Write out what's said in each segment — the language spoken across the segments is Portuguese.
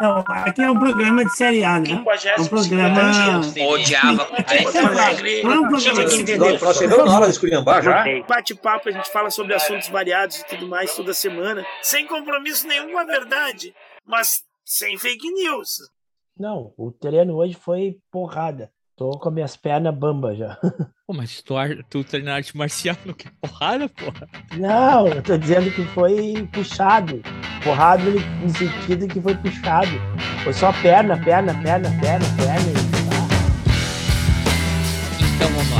Não, aqui é um programa de série A, né? É um programa. Odiava. Não é um programa de entender. Nós chegamos na hora de esculhambar já. Bate-papo, a gente fala sobre assuntos variados e tudo mais toda semana, sem compromisso nenhum com a verdade, mas sem fake news. Não, o treino hoje foi porrada. Tô com minhas pernas bamba já. Pô, mas tu, tu treinar arte marcial não quer porrada, porra? Não, eu tô dizendo que foi puxado. Porrada no sentido que foi puxado. Foi só perna, perna, perna, perna, perna. Então vamos lá.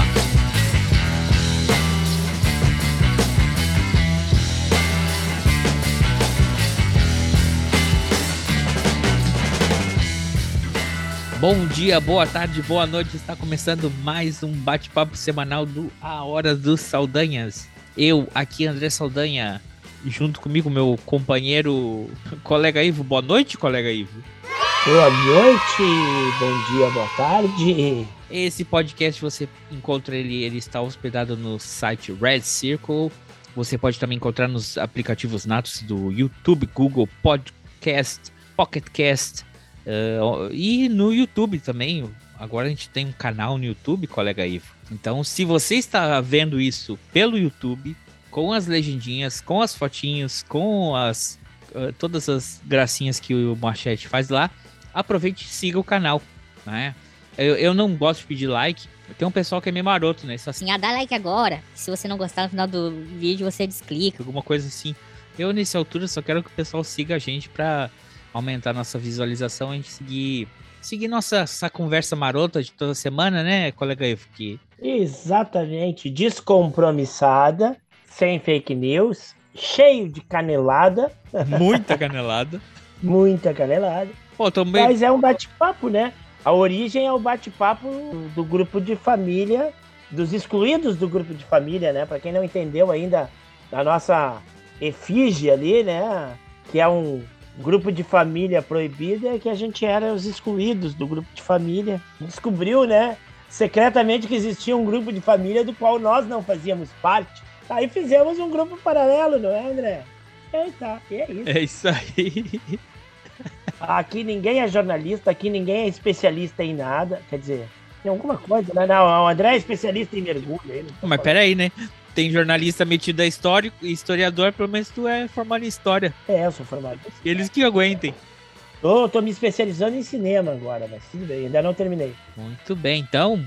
Bom dia, boa tarde, boa noite. Está começando mais um bate-papo semanal do A Hora dos Saldanhas. Eu, aqui, André Saldanha, junto comigo, meu companheiro, colega Ivo. Boa noite, colega Ivo. Boa noite, bom dia, boa tarde. Esse podcast você encontra ele, ele está hospedado no site Red Circle. Você pode também encontrar nos aplicativos natos do YouTube, Google Podcast, Pocket Cast eh, e no YouTube também. Agora a gente tem um canal no YouTube, colega Ivo. Então, se você está vendo isso pelo YouTube, com as legendinhas, com as fotinhos, com as eh, todas as gracinhas que o Machete faz lá, aproveite e siga o canal, né? Eu, eu não gosto de pedir like. Tem um pessoal que é meio maroto, né? Só assim, assim, ah, dá like agora. Se você não gostar no final do vídeo, você desclica. alguma coisa assim. Eu, nessa altura, só quero que o pessoal siga a gente pra aumentar nossa visualização e a gente seguir, seguir nossa essa conversa marota de toda semana, né, colega Ivo? Que Exatamente, descompromissada, sem fake news, cheio de canelada, muita canelada. muita canelada. Pô, meio... Mas é um bate-papo, né? A origem é o bate-papo do grupo de família, dos excluídos do grupo de família, né? Para quem não entendeu ainda, a nossa efígie ali, né? Que é um grupo de família proibido, é que a gente era os excluídos do grupo de família. Descobriu, né? Secretamente que existia um grupo de família do qual nós não fazíamos parte. Aí fizemos um grupo paralelo, não é, André? É, tá. E é isso. É isso aí. Aqui ninguém é jornalista, aqui ninguém é especialista em nada. Quer dizer, tem alguma coisa, né? Não, o André é especialista em mergulho. Mas peraí, né? Tem jornalista metido a história, historiador, pelo menos tu é formado em história. É, eu sou formado. Eles que aguentem. Tô, tô me especializando em cinema agora, mas tudo bem, ainda não terminei. Muito bem, então,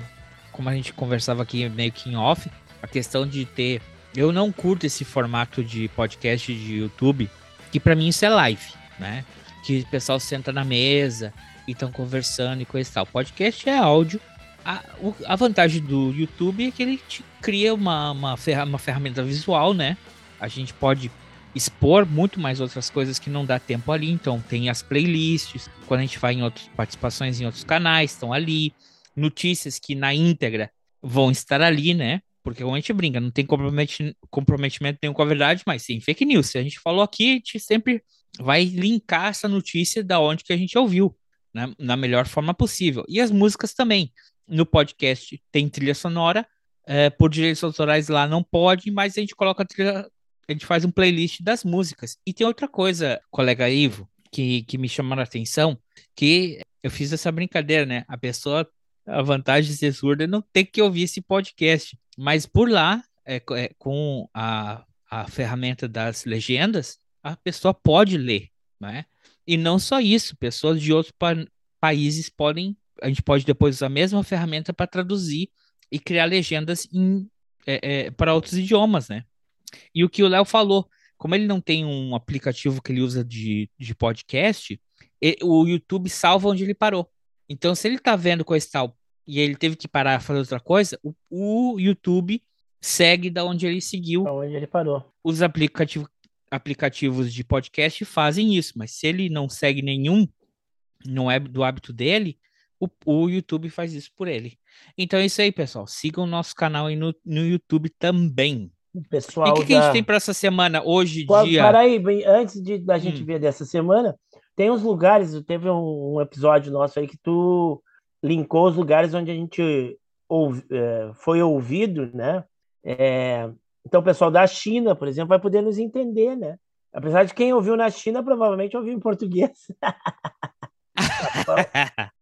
como a gente conversava aqui meio que em off, a questão de ter. Eu não curto esse formato de podcast de YouTube, que pra mim isso é live, né? Que o pessoal senta na mesa e estão conversando e coisa e tal. Podcast é áudio. A, a vantagem do YouTube é que ele te cria uma, uma, ferra- uma ferramenta visual, né? A gente pode expor muito mais outras coisas que não dá tempo ali. Então, tem as playlists. Quando a gente vai em outras participações em outros canais, estão ali notícias que na íntegra vão estar ali, né? Porque como a gente brinca, não tem comprometi- comprometimento nenhum com a verdade, mas sim fake news. Se a gente falou aqui, a gente sempre vai linkar essa notícia da onde que a gente ouviu, né? Na melhor forma possível. E as músicas também. No podcast tem trilha sonora, é, por direitos autorais lá não pode, mas a gente coloca a trilha, a gente faz um playlist das músicas. E tem outra coisa, colega Ivo, que, que me chamou a atenção, que eu fiz essa brincadeira, né? A pessoa, a vantagem de ser surda é não ter que ouvir esse podcast. Mas por lá, é, é, com a, a ferramenta das legendas, a pessoa pode ler, né? E não só isso, pessoas de outros pa- países podem, a gente pode depois usar a mesma ferramenta para traduzir e criar legendas é, é, para outros idiomas, né? E o que o Léo falou, como ele não tem um aplicativo que ele usa de, de podcast, o YouTube salva onde ele parou. Então, se ele tá vendo coisa e tal e ele teve que parar fazer outra coisa, o, o YouTube segue da onde ele seguiu. Onde ele parou. Os aplicativo, aplicativos de podcast fazem isso, mas se ele não segue nenhum, não é do hábito dele, o, o YouTube faz isso por ele. Então é isso aí, pessoal. Sigam o nosso canal aí no, no YouTube também. O E pessoal o que, que a da- gente tem para essa semana? Hoje, Pô, dia. Peraí, antes de, da gente Hum. ver dessa semana, tem uns lugares, teve um, um episódio nosso aí que tu linkou os lugares onde a gente é, foi ouvido, né? É, então o pessoal da China, por exemplo, vai poder nos entender, né? Apesar de quem ouviu na China, provavelmente ouviu em português.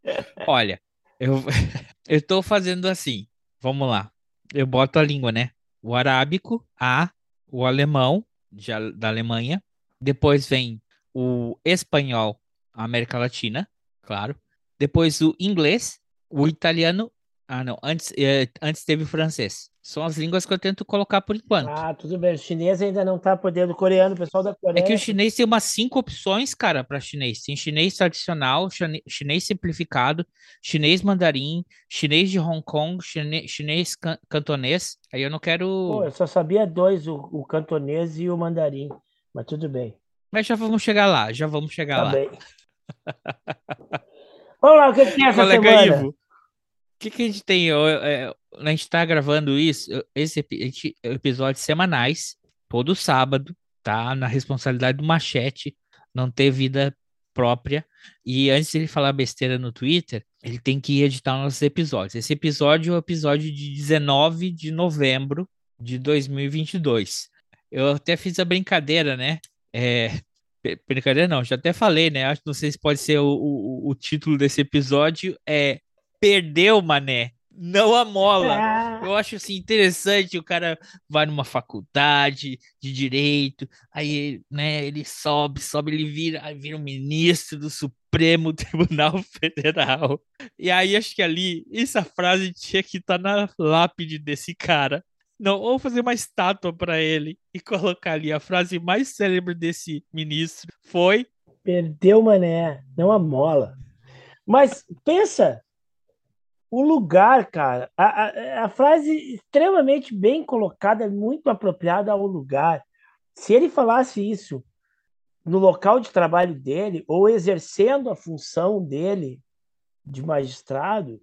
Olha, eu, tô fazendo assim. Vamos lá. Eu boto a língua, né? O arábico, A, o alemão, de, da Alemanha. Depois vem o espanhol, América Latina, claro. Depois o inglês, o italiano. Ah, não. Antes, eh, antes teve o francês. São as línguas que eu tento colocar por enquanto. Ah, tudo bem. O chinês ainda não tá podendo. O coreano, o pessoal da Coreia. É que o chinês tem umas cinco opções, cara, para chinês. Tem chinês tradicional, chinês simplificado, chinês mandarim, chinês de Hong Kong, chinês, chinês can cantonês. Aí eu não quero. Pô, eu só sabia dois, o, o cantonês e o mandarim. Mas tudo bem. Mas já vamos chegar lá, já vamos chegar Tá lá. bem. Vamos lá, o que que tem essa Colega semana? Ivo, o que, que a gente tem? A gente tá gravando isso, esse epi- esse- episódios semanais, todo sábado, tá? Na responsabilidade do Machete, não ter vida própria. E antes de ele falar besteira no Twitter, ele tem que editar nossos episódios. Esse episódio é o episódio de 19 de novembro de 2022. Eu até fiz a brincadeira, né? É, Br- Brincadeira não, já até falei, né? Acho que não sei se pode ser o, o, o título desse episódio é Perdeu, mané, não a mola. Ah, Eu acho assim interessante, o cara vai numa faculdade de direito, aí, né, ele sobe, sobe, ele vira, aí vira um ministro do Supremo Tribunal Federal. E aí acho que ali essa frase tinha que estar na lápide desse cara. Não, ou fazer uma estátua para ele e colocar ali a frase mais célebre desse ministro foi perdeu, mané. Não a mola. Mas pensa, o lugar, cara, a, a, a frase extremamente bem colocada, muito apropriada ao lugar. Se ele falasse isso no local de trabalho dele, ou exercendo a função dele de magistrado,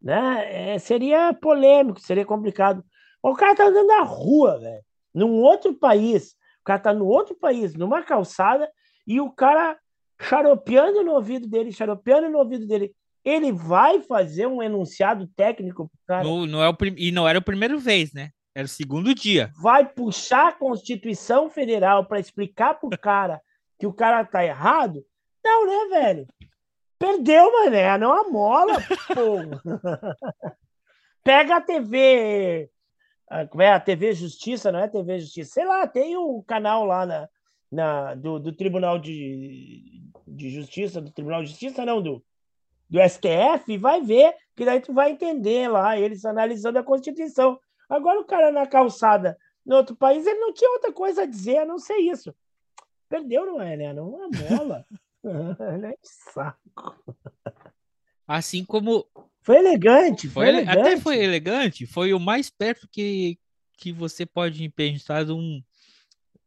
né, é, seria polêmico, seria complicado. O cara tá andando na rua, velho, num outro país. O cara tá no outro país, numa calçada, e o cara xaropeando no ouvido dele, xaropeando no ouvido dele. Ele vai fazer um enunciado técnico cara, no, não é o prim- e não era o primeiro vez, né? Era o segundo dia. vai puxar a Constituição Federal para explicar pro cara que o cara tá errado? Não, né, velho? Perdeu, mané, não a mola, pô. Pega a TV, ah, como é a TV Justiça, não é TV Justiça, sei lá, tem um canal lá na, na do, do Tribunal de, de Justiça, do Tribunal de Justiça, não, do, do STF, vai ver, que daí tu vai entender lá, eles analisando a Constituição. Agora o cara na calçada, no outro país, ele não tinha outra coisa a dizer, a não ser isso. Perdeu, não é, né? Não é mola. né? Que saco. Assim como Foi elegante, foi, Foi ele- elegante. Até foi elegante, foi o mais perto que, que você pode pensar de um,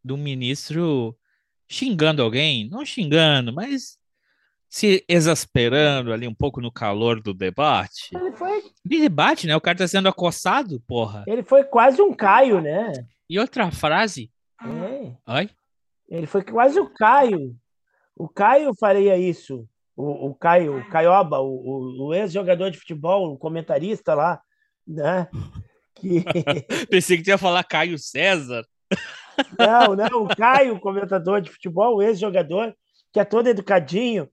de um ministro xingando alguém, não xingando, mas se exasperando ali um pouco no calor do debate. Ele foi, De debate, né? O cara tá sendo acossado, porra. ele foi quase um Caio, né? E outra frase. É. Ai, Ele foi quase o Caio. O Caio faria isso. O, o Caio, o Caioba, o, o- o ex-jogador de futebol, o comentarista lá, né? Que... pensei que ia falar Caio César. Não, não, o Caio, comentador de futebol, o ex-jogador, que é todo educadinho,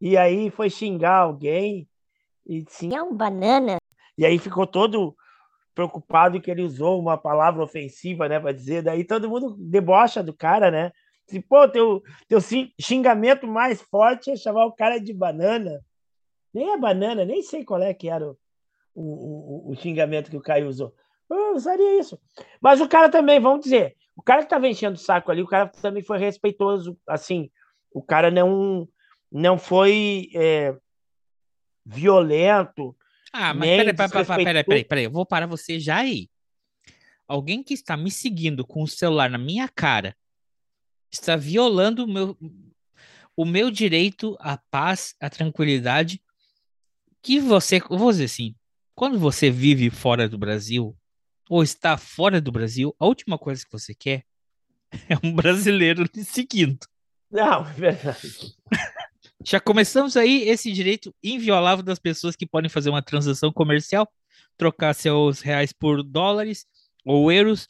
e aí foi xingar alguém, e, sim, É um banana. e aí ficou todo preocupado que ele usou uma palavra ofensiva, né, para dizer, daí todo mundo debocha do cara, né? Se, pô, teu, teu xing- xingamento mais forte é chamar o cara de banana. Nem é banana, nem sei qual é que era o, o, o, o xingamento que o Caio usou. Eu usaria isso. Mas o cara também, vamos dizer, o cara que estava enchendo o saco ali, o cara também foi respeitoso, assim, o cara não, não foi é, violento. Ah, mas peraí, peraí, peraí, peraí, peraí, eu vou parar você já aí. Alguém que está me seguindo com o celular na minha cara está violando o meu, o meu direito à paz, à tranquilidade, que você, vou dizer assim, quando você vive fora do Brasil, ou está fora do Brasil, a última coisa que você quer é um brasileiro lhe seguindo. Não, é verdade. Já começamos aí esse direito inviolável das pessoas que podem fazer uma transação comercial, trocar seus reais por dólares ou euros,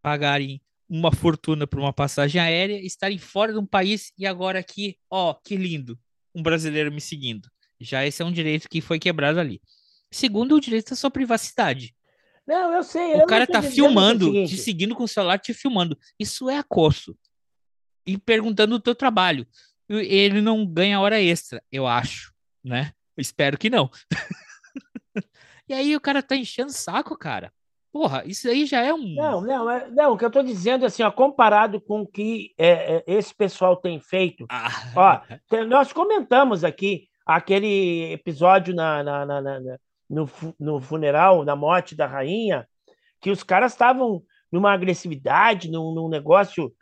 pagarem uma fortuna por uma passagem aérea, estarem fora de um país e agora aqui, ó, que lindo, um brasileiro me seguindo. Já esse é um direito que foi quebrado ali. Segundo, o direito à sua privacidade. Não, eu sei. O eu cara tá filmando, te seguindo com o celular, te filmando. Isso é acosso. E perguntando o teu trabalho. Ele não ganha hora extra, eu acho, né? Espero que não. e aí o cara tá enchendo o saco, cara. Porra, isso aí já é um. Não, não, é- não, o que eu tô dizendo assim, ó, comparado com o que é, é, esse pessoal tem feito. Ah, Ó, te- nós comentamos aqui aquele episódio na, na- na- na- no, no funeral, na morte da rainha, que os caras estavam numa agressividade, num, num negócio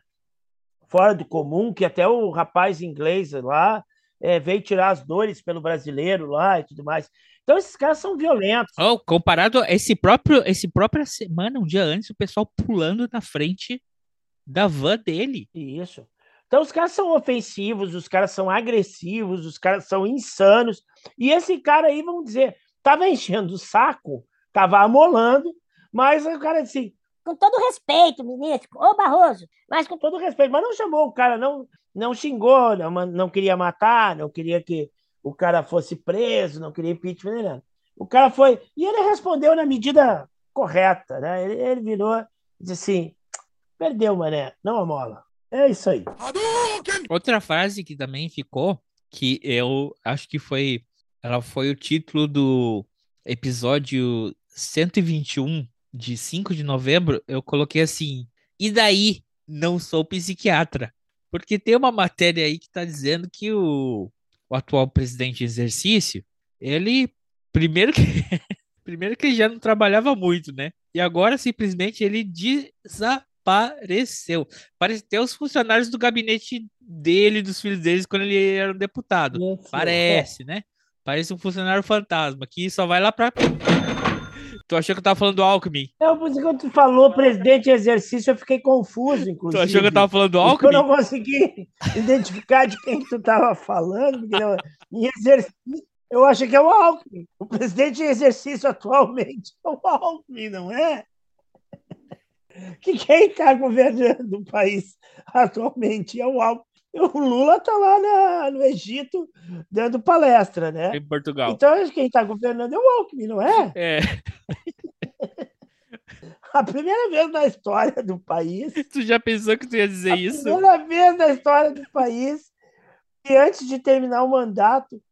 fora do comum, que até o rapaz inglês lá eh, veio tirar as dores pelo brasileiro lá e tudo mais. Então, esses caras são violentos. Oh, comparado a esse próprio, esse própria semana, um dia antes, o pessoal pulando na frente da van dele. Isso. Então, os caras são ofensivos, os caras são agressivos, os caras são insanos. E esse cara aí, vamos dizer, tava enchendo o saco, tava amolando, mas o cara assim, Com todo respeito, ministro. Ô, Barroso, mas com todo respeito, mas não chamou o cara, não, não xingou, não, não queria matar, não queria que o cara fosse preso, não queria impeachment, nem nada. O cara foi. E ele respondeu na medida correta, né? Ele, ele virou e disse assim: perdeu, mané, não amola. É isso aí. Outra frase que também ficou, que eu acho que foi, ela foi o título do episódio 121 de 5 de novembro, eu coloquei assim, e daí não sou psiquiatra? Porque tem uma matéria aí que está dizendo que o, o atual presidente em exercício, ele, primeiro que, primeiro que ele já não trabalhava muito, né? E agora simplesmente ele desapareceu. Parece ter os funcionários do gabinete dele, dos filhos deles, quando ele era um deputado. Parece, né? Parece um funcionário fantasma que só vai lá pra. Tu achou que eu tava falando do Alckmin? É, por isso que quando tu falou presidente em exercício, eu fiquei confuso, Tu inclusive. achou que eu tava falando do Porque Eu Alckmin? não consegui identificar de quem tu estava falando. não- em exercício, eu acho que é o Alckmin. O presidente em exercício atualmente é o Alckmin, não é? Que quem está governando o país atualmente é o Alckmin. O Lula está lá na- no Egito dando palestra, né? Em Portugal. Então, acho que quem está governando é o Alckmin, não é? É, A primeira vez na história do país tu já pensou que tu ia dizer a isso? primeira vez na história do país que antes de terminar o mandato,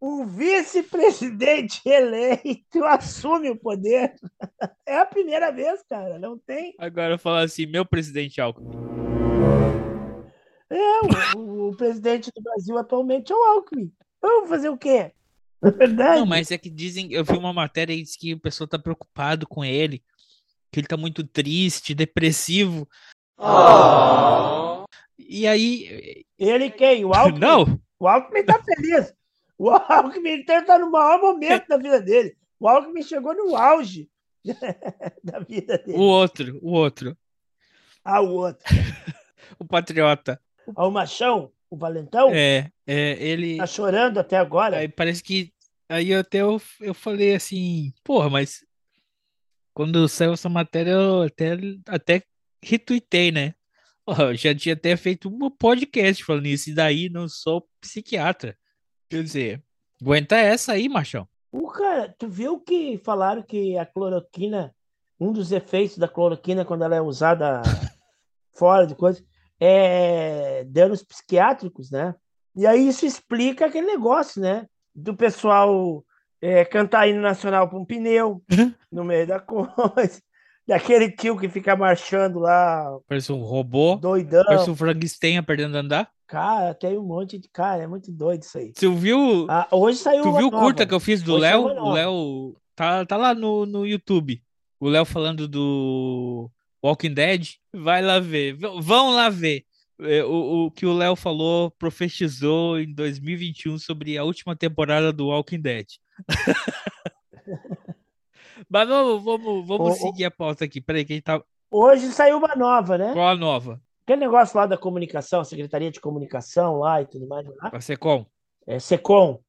um vice-presidente eleito assume o poder. É a primeira vez, cara, não tem. Agora eu falo assim, meu presidente Alckmin. É, o, o presidente do Brasil atualmente é o Alckmin. Vamos fazer o quê? Na verdade, Não, mas é que dizem, eu vi uma matéria e diz que o pessoal tá preocupado com ele, que ele tá muito triste, depressivo. E aí, ele quem? O Alckmin? não, O Alckmin tá feliz. O Alckmin está no maior momento da vida dele. O Alckmin chegou no auge da vida o dele. outro, o outro, Ah, o outro. o patriota. Ah, o Machão, o Valentão, É, é, ele tá chorando até agora. Aí parece que. Aí até eu, eu falei assim, porra, mas quando saiu essa matéria eu até, até retuitei, né? Eu já tinha até feito um podcast falando isso, e daí não sou psiquiatra. Quer dizer, aguenta essa aí, machão. O cara, tu viu que falaram que a cloroquina, um dos efeitos da cloroquina quando ela é usada fora de coisa, é danos psiquiátricos, né? E aí isso explica aquele negócio, né? Do pessoal é, cantar hino nacional para um pneu no meio da coisa, daquele tio que fica marchando lá, Parece um robô, doidão. parece um Frankenstein aprendendo a andar. Cara, tem um monte de cara, é muito doido isso aí. Tu viu, Ah, hoje saiu tu viu o curta que eu fiz do Léo? O. Léo tá, tá lá no, no YouTube. O Léo falando do Walking Dead. Vai lá ver. V- vão lá ver. É, O, o que o Léo falou, profetizou em 2021 sobre a última temporada do Walking Dead. Mas vamos, vamos, vamos ô. seguir a pauta aqui. Peraí, quem tá. Hoje saiu uma nova, né? Qual a nova? Aquele negócio lá da comunicação, Secretaria de Comunicação lá e tudo mais, lá, Vai ser com? é Secom,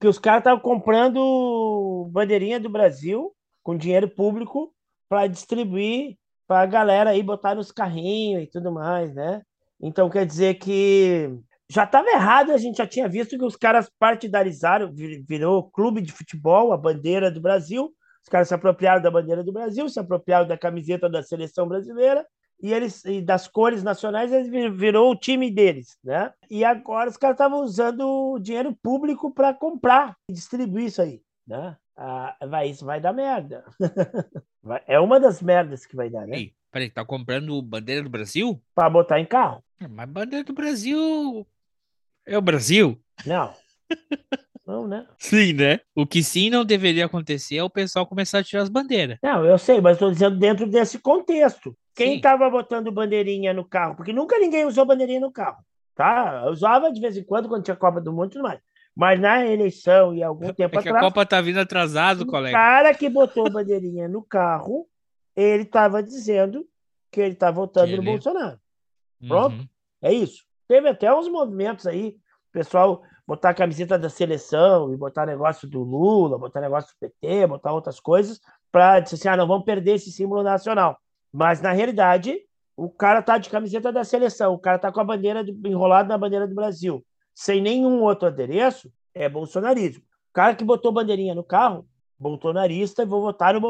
que os caras estavam comprando bandeirinha do Brasil com dinheiro público para distribuir, pra galera aí botar nos carrinhos e tudo mais, né? Então quer dizer que já estava errado, a gente já tinha visto que os caras partidarizaram, virou clube de futebol, a bandeira do Brasil. Os caras se apropriaram da bandeira do Brasil, se apropriaram da camiseta da seleção brasileira e eles e das cores nacionais eles virou o time deles, né? E agora os caras estavam usando o dinheiro público para comprar e distribuir isso aí, né? Ah, vai, isso vai dar merda. é uma das merdas que vai dar, né? Ei, peraí, tá comprando bandeira do Brasil? Para botar em carro. Mas bandeira do Brasil é o Brasil? Não. Não, né? Sim, né? O que sim não deveria acontecer é o pessoal começar a tirar as bandeiras. Não, eu sei, mas estou dizendo dentro desse contexto. Quem estava botando bandeirinha no carro? Porque nunca ninguém usou bandeirinha no carro, tá? Eu usava de vez em quando, quando tinha Copa do Mundo e tudo mais. Mas na eleição e algum tempo é que atrás. A Copa tá vindo atrasado, o colega. O cara que botou bandeirinha no carro, ele estava dizendo que ele está votando ele... no Bolsonaro. Pronto? Uhum. É isso. Teve até uns movimentos aí, pessoal botar a camiseta da seleção e botar negócio do Lula, botar negócio do PT, botar outras coisas, para dizer assim: ah, não vamos perder esse símbolo nacional. Mas, na realidade, o cara tá de camiseta da seleção, o cara tá com a bandeira do, enrolado na bandeira do Brasil, sem nenhum outro adereço, é bolsonarismo. O cara que botou bandeirinha no carro, bolsonarista, e vou votar no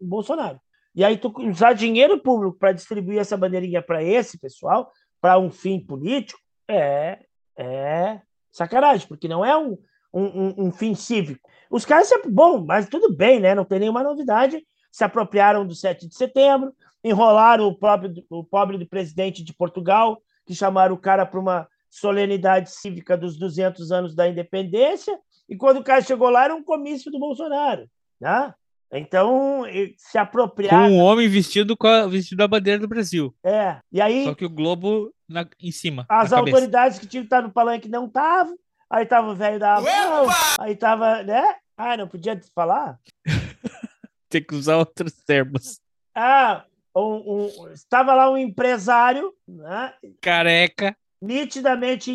Bolsonaro. E aí, tu usar dinheiro público para distribuir essa bandeirinha para esse pessoal, para um fim político, é, é sacanagem, porque não é um, um, um, fim cívico. Os caras, bom, mas tudo bem, né? Não tem nenhuma novidade. Se apropriaram do 7 de setembro, enrolaram o, próprio, o pobre do presidente de Portugal, que chamaram o cara para uma solenidade cívica dos 200 anos da independência, e quando o cara chegou lá, era um comício do Bolsonaro. Né? Então, se apropriar. Com um homem vestido com a, vestido da bandeira do Brasil. É. E aí. Só que o Globo na, em cima. As autoridades que tinham que estar no palanque não estavam. Aí tava o velho da Avon, aí tava, né? Ah, não podia falar? Tem que usar outros termos. Ah, um, um, estava lá um empresário, né? Careca. Nitidamente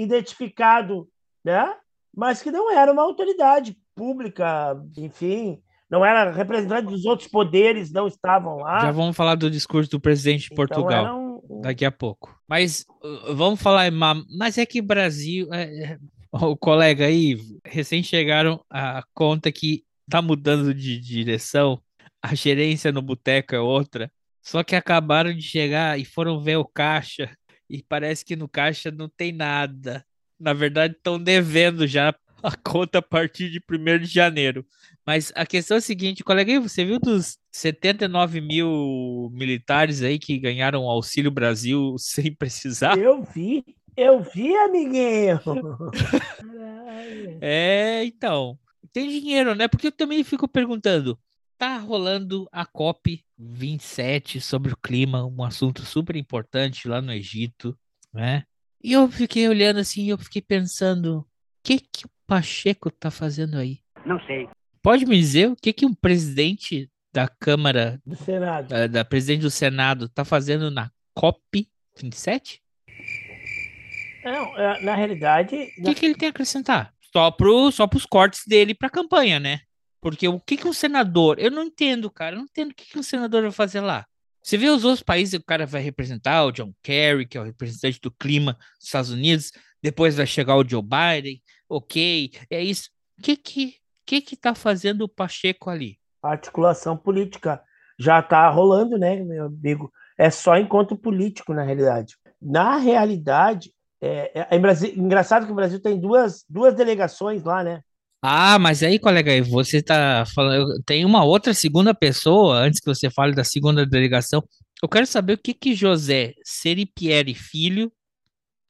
identificado, né? Mas que não era uma autoridade pública, enfim, não era representante dos outros poderes, não estavam lá. Já vamos falar do discurso do presidente de então, Portugal um... daqui a pouco. Mas uh, vamos falar, mas é que Brasil, é, é, o colega aí, recém chegaram a conta que tá mudando de direção, a gerência no boteco é outra. Só que acabaram de chegar e foram ver o caixa e parece que no caixa não tem nada. Na verdade, estão devendo já a conta a partir de 1 de janeiro. Mas a questão é a seguinte, colega, você viu dos 79 mil militares aí que ganharam o Auxílio Brasil sem precisar? Eu vi, eu vi, amiguinho. é, então, tem dinheiro, né? Porque eu também fico perguntando, tá rolando a COP 27 sobre o clima, um assunto super importante lá no Egito, né? E eu fiquei olhando assim, eu fiquei pensando, o que que o Pacheco tá fazendo aí? Não sei. Pode me dizer o que que um presidente da Câmara do Senado, da, da presidente do Senado tá fazendo na COP 27? Não, é, na realidade, o que, que ele tem a acrescentar? Só pro só pros cortes dele para campanha, né? Porque o que que um senador, eu não entendo, cara, eu não entendo o que que um senador vai fazer lá. Você vê os outros países, o cara vai representar o John Kerry, que é o representante do clima dos Estados Unidos, depois vai chegar o Joe Biden, ok, é isso. O que que, que que tá fazendo o Pacheco ali? Articulação política já tá rolando, né, meu amigo? É só encontro político, na realidade. Na realidade, é, é, é Brasil, engraçado que o Brasil tem duas, duas delegações lá, né? Ah, mas aí, colega, você tá falando. Tem uma outra segunda pessoa, antes que você fale da segunda delegação. Eu quero saber o que que José Seripieri Filho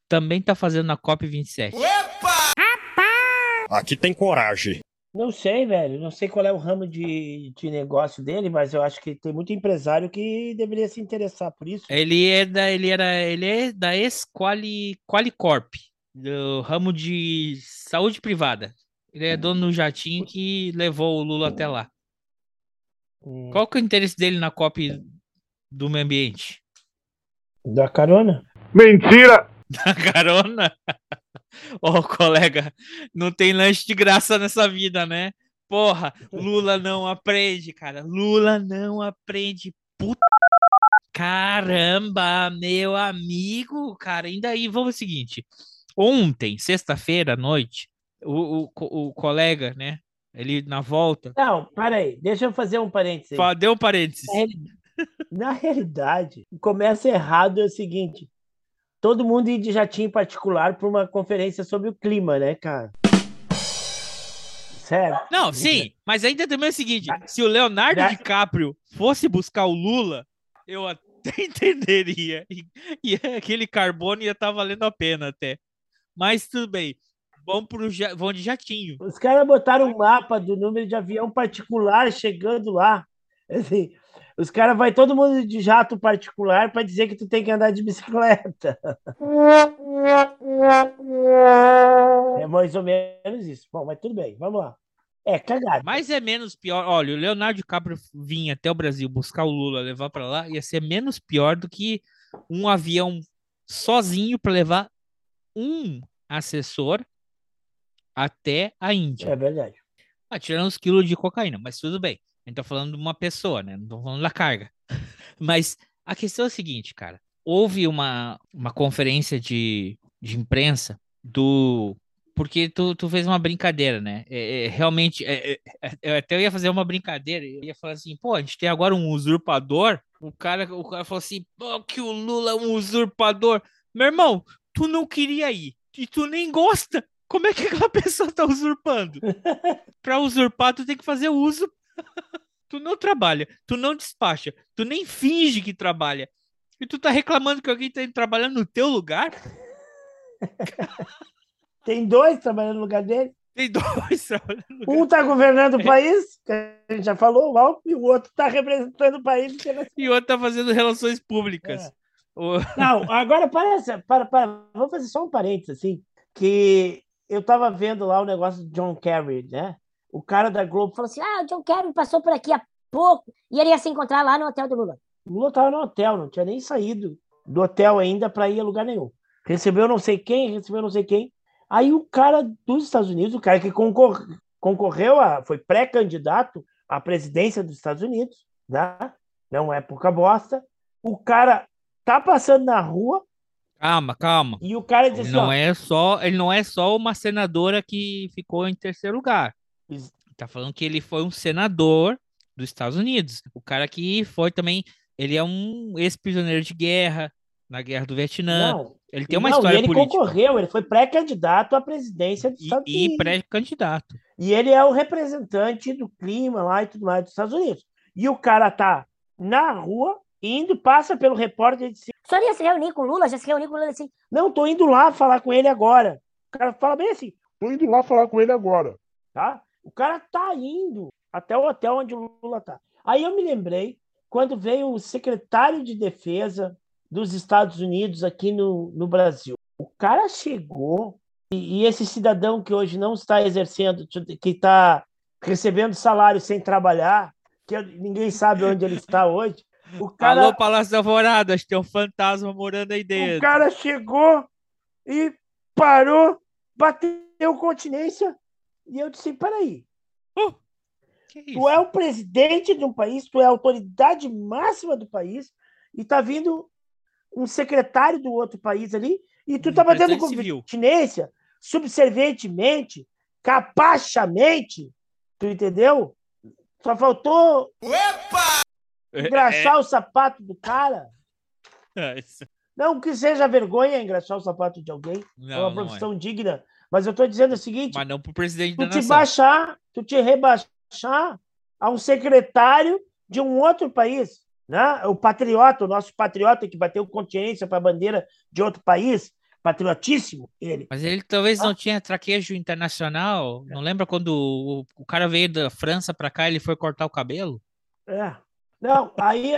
também tá fazendo na COP27. Opa! Aqui tem coragem. Não sei, velho. Não sei qual é o ramo de, de negócio dele, mas eu acho que tem muito empresário que deveria se interessar por isso. Ele é da, ele era, ele é da ex-Quali, Qualicorp, do ramo de saúde privada. Ele é dono do jatinho que levou o Lula até lá. Hum. Qual que é o interesse dele na COP do meio ambiente? Da carona. Mentira! Da carona? Ô, oh, colega, não tem lanche de graça nessa vida, né? Porra, Lula não aprende, cara. Lula não aprende Puta. Caramba, meu amigo, cara. Ainda aí, vamos ao seguinte. Ontem, sexta-feira à noite, o, o, o colega, né? Ele na volta. Não, para aí, deixa eu fazer um parênteses. Fala, Deu um parênteses. Na, reali- na realidade, o comércio errado é o seguinte: todo mundo ir de jatinho particular para uma conferência sobre o clima, né, cara? Sério. Não, sim, mas ainda também é o seguinte: se o Leonardo Da- DiCaprio fosse buscar o Lula, eu até entenderia. E, e aquele carbono ia estar valendo a pena até. Mas tudo bem. Vão, pro, vão de jatinho. Os caras botaram um mapa do número de avião particular chegando lá. Assim, os caras vai todo mundo de jato particular para dizer que tu tem que andar de bicicleta. É mais ou menos isso. Bom, mas tudo bem, vamos lá. É cagado. Mas é menos pior. Olha, o Leonardo DiCaprio vinha até o Brasil buscar o Lula, levar para lá, ia ser menos pior do que um avião sozinho para levar um assessor até a Índia. É verdade. Ah, tirando os quilos de cocaína, mas tudo bem. A gente tá falando de uma pessoa, né? Não tô falando da carga. Mas a questão é a seguinte, cara. Houve uma, uma conferência de, de imprensa do. Porque tu, tu fez uma brincadeira, né? É, é, realmente, é, é, é, eu até ia fazer uma brincadeira. Eu ia falar assim, pô, a gente tem agora um usurpador. O cara, o cara falou assim, pô, que o Lula é um usurpador. Meu irmão, tu não queria ir. E tu nem gosta. Como é que aquela pessoa tá usurpando? Pra usurpar, tu tem que fazer uso. tu não trabalha, tu não despacha, tu nem finge que trabalha. E tu tá reclamando que alguém tá indo trabalhando no teu lugar? Tem dois trabalhando no lugar dele. Tem dois trabalhando no lugar. Um tá governando o país, que a gente já falou, Alckmin, e o outro tá representando o país. E o outro tá fazendo relações públicas. É. O- Não, agora parece, para, para, vamos fazer só um parênteses, assim, que eu tava vendo lá o negócio do John Kerry, né? O cara da Globo falou assim, Ah, o John Kerry passou por aqui há pouco e ele ia se encontrar lá no hotel do Lula. o Lula tava no hotel, não tinha nem saído do hotel ainda para ir a lugar nenhum. Recebeu não sei quem, recebeu não sei quem. Aí o cara dos Estados Unidos, o cara que concor- concorreu a, foi pré-candidato à presidência dos Estados Unidos, né? Não é pouca bosta. O cara tá passando na rua Calma, calma. e o cara diz Ele assim, não ó, é só, ele não é só uma senadora que ficou em terceiro lugar. Tá falando que ele foi um senador dos Estados Unidos. O cara que foi também, ele é um ex-prisioneiro de guerra na guerra do Vietnã. não, ele tem uma não, e história ele política concorreu, ele foi pré-candidato à presidência dos e, Estados e Unidos. pré-candidato. E ele é o representante do clima lá e tudo mais dos Estados Unidos. E o cara tá na rua, indo, passa pelo repórter e diz assim, O senhor ia se reunir com o Lula? Já se reuniu com o Lula assim? não, tô indo lá falar com ele agora. O cara fala bem assim, Tô indo lá falar com ele agora. tá? O cara tá indo até o hotel onde o Lula tá. Aí eu me lembrei quando veio o secretário de defesa dos Estados Unidos aqui no, no Brasil. O cara chegou e, e esse cidadão que hoje não está exercendo, que está recebendo salário sem trabalhar, que ninguém sabe onde ele está hoje. O cara, Alô, Palácio da Alvorada, acho que tem um fantasma morando aí o dentro. cara chegou e parou, bateu continência. E eu disse: peraí, Uh, que isso? Tu é o presidente de um país, tu é a autoridade máxima do país, e tá vindo um secretário do outro país ali, e tu Um tá batendo continência, subservientemente, capachamente, tu entendeu? Só faltou engraxar o sapato do cara. É, isso- Não que seja vergonha engraxar o sapato de alguém, é Não, uma não é. profissão digna, mas eu tô dizendo o seguinte, Mas não pro presidente tu da te baixar, tu te rebaixar a um secretário de um outro país, né? O patriota, o nosso patriota que bateu consciência para a bandeira de outro país, patriotíssimo ele. Mas ele talvez Ah. não tinha traquejo internacional. Não lembra quando o, o cara veio da França pra cá e ele foi cortar o cabelo? É. Não, aí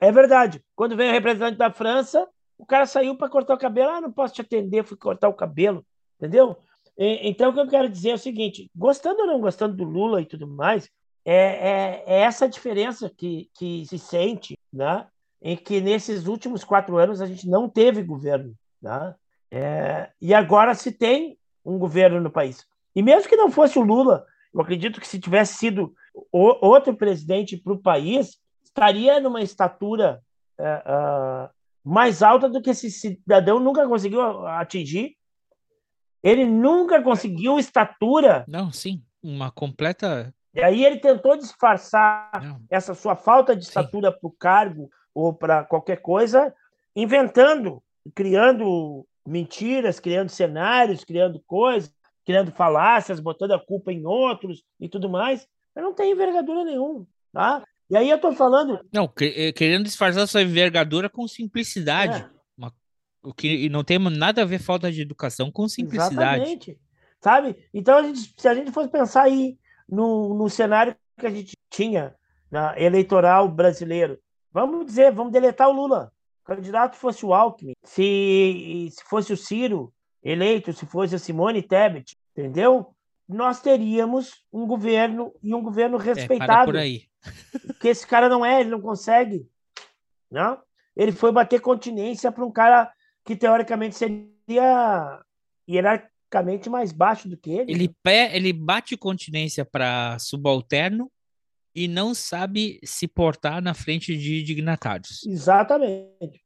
é verdade. Quando veio o representante da França, o cara saiu para cortar o cabelo. Ah, não posso te atender, fui cortar o cabelo, entendeu? Então, o que eu quero dizer é o seguinte: gostando ou não gostando do Lula e tudo mais, é, é, é essa diferença que, que se sente, né? Em que nesses últimos quatro anos a gente não teve governo, né? É, e agora se tem um governo no país. E mesmo que não fosse o Lula, eu acredito que se tivesse sido o- outro presidente para o país, estaria numa estatura é, uh, mais alta do que esse cidadão nunca conseguiu atingir. Ele nunca conseguiu estatura. Não, sim, uma completa. E aí ele tentou disfarçar Não. essa sua falta de estatura para o cargo ou para qualquer coisa, inventando, criando mentiras, criando cenários, criando coisas, criando falácias, botando a culpa em outros e tudo mais. Mas não tem envergadura nenhuma, tá? E aí eu tô falando. Não, eh, querendo disfarçar sua envergadura com simplicidade. É. Uma, o que não tem nada a ver falta de educação com simplicidade. Exatamente. Sabe? Então, a gente, se a gente fosse pensar aí no, no cenário que a gente tinha na eleitoral brasileiro, vamos dizer, vamos deletar o Lula. O candidato fosse o Alckmin, se, se fosse o Ciro eleito, se fosse a Simone Tebet, entendeu? Nós teríamos um governo e um governo respeitado. É, por aí que esse cara não é, ele não consegue. Não? Ele foi bater continência para um cara que teoricamente seria hierarquicamente mais baixo do que ele. Ele, pé, ele bate continência para subalterno e não sabe se portar na frente de dignatários. Exatamente.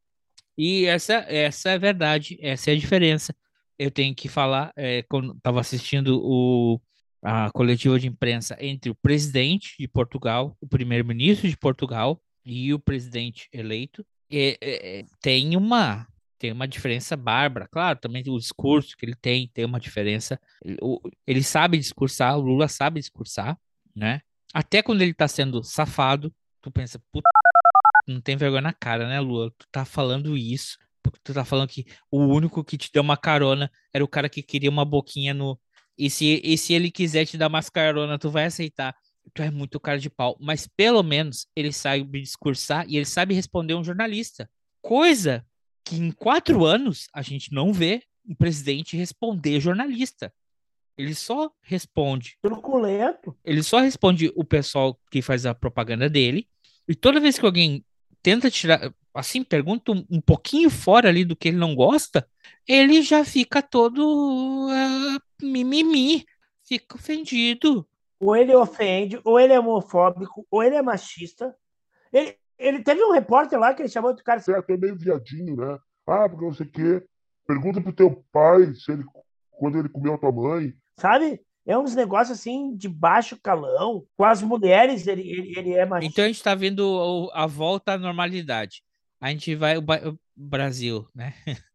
E essa, essa é a verdade, essa é a diferença. Eu tenho que falar, é, quando estava assistindo o, a coletiva de imprensa entre o presidente de Portugal, o primeiro-ministro de Portugal e o presidente eleito, tem uma tem uma diferença bárbara, claro, também o discurso que ele tem tem uma diferença. Ele, ele sabe discursar, o Lula sabe discursar, né? Até quando ele tá sendo safado, tu pensa, puta, não tem vergonha na cara, né, Lula? Tu tá falando isso, tu tá falando que o único que te deu uma carona era o cara que queria uma boquinha no, e se, e se ele quiser te dar mais carona, tu vai aceitar. Tu é muito cara de pau. Mas pelo menos ele sabe discursar e ele sabe responder um jornalista. Coisa que em quatro anos a gente não vê um presidente responder jornalista. Ele só responde. Truculento. Ele só responde o pessoal que faz a propaganda dele. E toda vez que alguém tenta tirar, assim, pergunta um, pouquinho fora ali do que ele não gosta, ele já fica todo uh, mimimi, fica ofendido. Ou ele ofende, ou ele é homofóbico, ou ele é machista. Ele, ele teve um repórter lá que ele chamou de cara. Você é até meio viadinho, né? Ah, porque não sei o quê. Pergunta pro teu pai se ele, quando ele comeu a tua mãe. Sabe? É uns negócios assim de baixo calão. Com as mulheres, ele, ele, ele é machista. Então a gente tá vendo a volta à normalidade. A gente vai. O Brasil, né?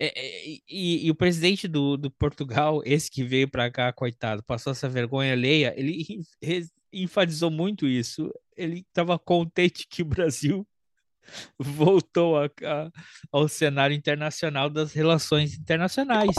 É, é, e, e, o presidente do, do Portugal, esse que veio para cá, coitado, passou essa vergonha alheia, ele enfatizou muito isso. Ele estava contente que o Brasil voltou a, a, ao cenário internacional das relações internacionais.